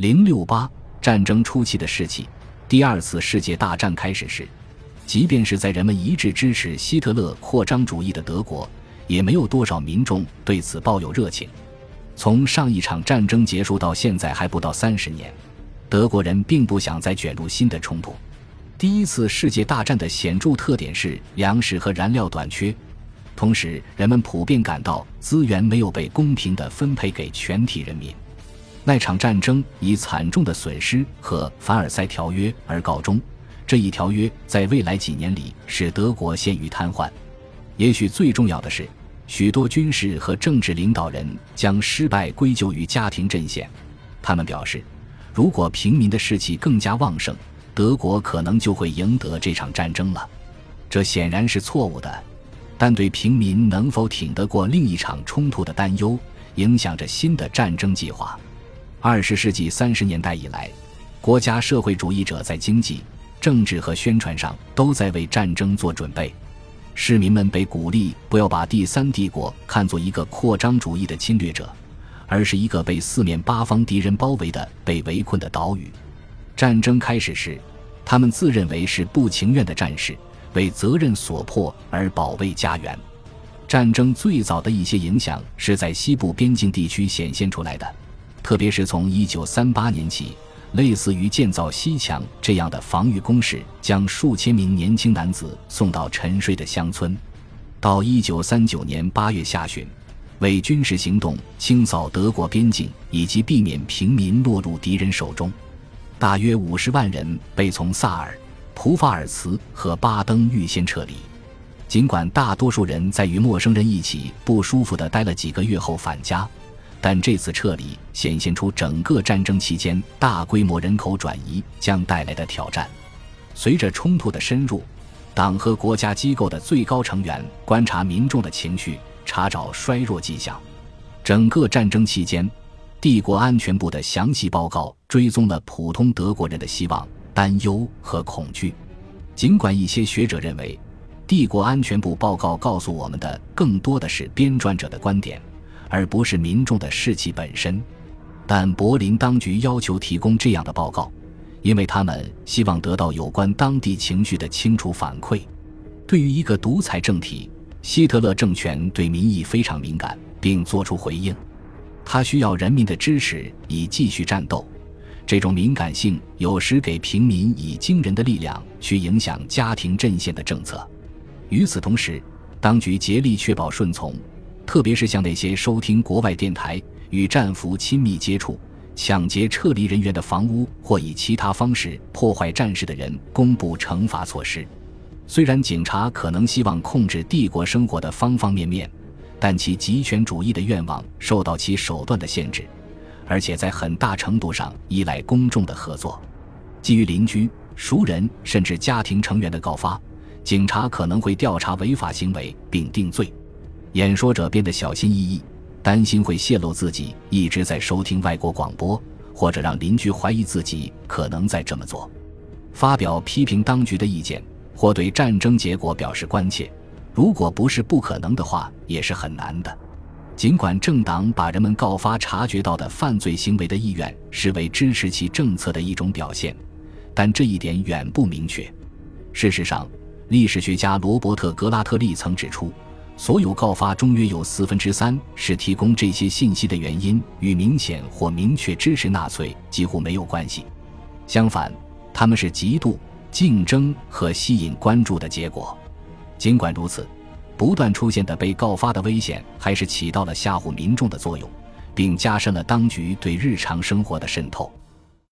零六八战争初期的士气，第二次世界大战开始时，即便是在人们一致支持希特勒扩张主义的德国，也没有多少民众对此抱有热情。从上一场战争结束到现在还不到三十年，德国人并不想再卷入新的冲突。第一次世界大战的显著特点是粮食和燃料短缺，同时人们普遍感到资源没有被公平地分配给全体人民。那场战争以惨重的损失和凡尔赛条约而告终。这一条约在未来几年里使德国陷于瘫痪。也许最重要的是，许多军事和政治领导人将失败归咎于家庭阵线。他们表示，如果平民的士气更加旺盛，德国可能就会赢得这场战争了，这显然是错误的。但对平民能否挺得过另一场冲突的担忧，影响着新的战争计划。二十世纪三十年代以来，国家社会主义者在经济、政治和宣传上都在为战争做准备。市民们被鼓励不要把第三帝国看作一个扩张主义的侵略者，而是一个被四面八方敌人包围的被围困的岛屿。战争开始时，他们自认为是不情愿的战士，为责任所迫而保卫家园。战争最早的一些影响是在西部边境地区显现出来的，特别是从1938年起，类似于建造西墙这样的防御工事，将数千名年轻男子送到沉睡的乡村。到1939年8月下旬，为军事行动清扫德国边境，以及避免平民落入敌人手中。大约五十万人被从萨尔、普法尔茨和巴登预先撤离。尽管大多数人在与陌生人一起不舒服地待了几个月后返家，但这次撤离显现出整个战争期间大规模人口转移将带来的挑战。随着冲突的深入，党和国家机构的最高成员观察民众的情绪，查找衰弱迹象。整个战争期间。帝国安全部的详细报告追踪了普通德国人的希望、担忧和恐惧。尽管一些学者认为，帝国安全部报告告诉我们的更多的是编撰者的观点，而不是民众的士气本身，但柏林当局要求提供这样的报告，因为他们希望得到有关当地情绪的清楚反馈。对于一个独裁政体，希特勒政权对民意非常敏感，并作出回应。他需要人民的支持以继续战斗，这种敏感性有时给平民以惊人的力量去影响家庭阵线的政策。与此同时，当局竭力确保顺从，特别是像那些收听国外电台、与战俘亲密接触、抢劫撤离人员的房屋或以其他方式破坏战士的人公布惩罚措施。虽然警察可能希望控制帝国生活的方方面面。但其极权主义的愿望受到其手段的限制，而且在很大程度上依赖公众的合作。基于邻居、熟人甚至家庭成员的告发，警察可能会调查违法行为并定罪。演说者变得小心翼翼，担心会泄露自己一直在收听外国广播，或者让邻居怀疑自己可能在这么做。发表批评当局的意见，或对战争结果表示关切。如果不是不可能的话，也是很难的。尽管政党把人们告发察觉到的犯罪行为的意愿视为支持其政策的一种表现，但这一点远不明确。事实上，历史学家罗伯特·格拉特利曾指出，所有告发中约有四分之三是提供这些信息的原因与明显或明确支持纳粹几乎没有关系。相反，他们是嫉妒、竞争和吸引关注的结果。尽管如此，不断出现的被告发的危险还是起到了吓唬民众的作用，并加深了当局对日常生活的渗透。